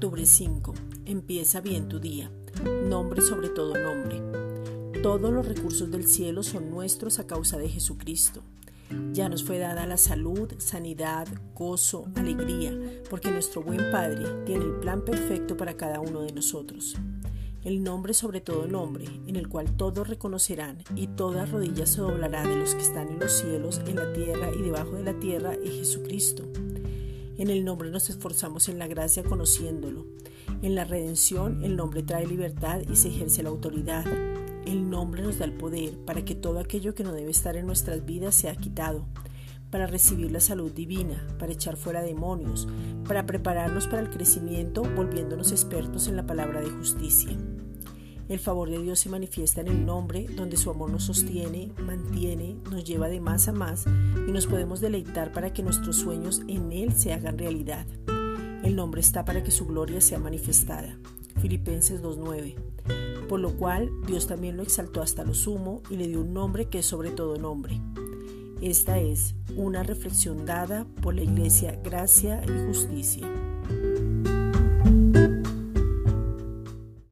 10.5. Empieza bien tu día. Nombre sobre todo nombre. Todos los recursos del cielo son nuestros a causa de Jesucristo. Ya nos fue dada la salud, sanidad, gozo, alegría, porque nuestro buen Padre tiene el plan perfecto para cada uno de nosotros. El nombre sobre todo nombre, en el cual todos reconocerán y toda rodilla se doblará de los que están en los cielos, en la tierra y debajo de la tierra, es Jesucristo. En el nombre nos esforzamos en la gracia conociéndolo. En la redención el nombre trae libertad y se ejerce la autoridad. El nombre nos da el poder para que todo aquello que no debe estar en nuestras vidas sea quitado, para recibir la salud divina, para echar fuera demonios, para prepararnos para el crecimiento volviéndonos expertos en la palabra de justicia. El favor de Dios se manifiesta en el nombre donde su amor nos sostiene, mantiene, nos lleva de más a más y nos podemos deleitar para que nuestros sueños en Él se hagan realidad. El nombre está para que su gloria sea manifestada. Filipenses 2.9 por lo cual Dios también lo exaltó hasta lo sumo y le dio un nombre que es sobre todo nombre. Esta es una reflexión dada por la Iglesia Gracia y Justicia.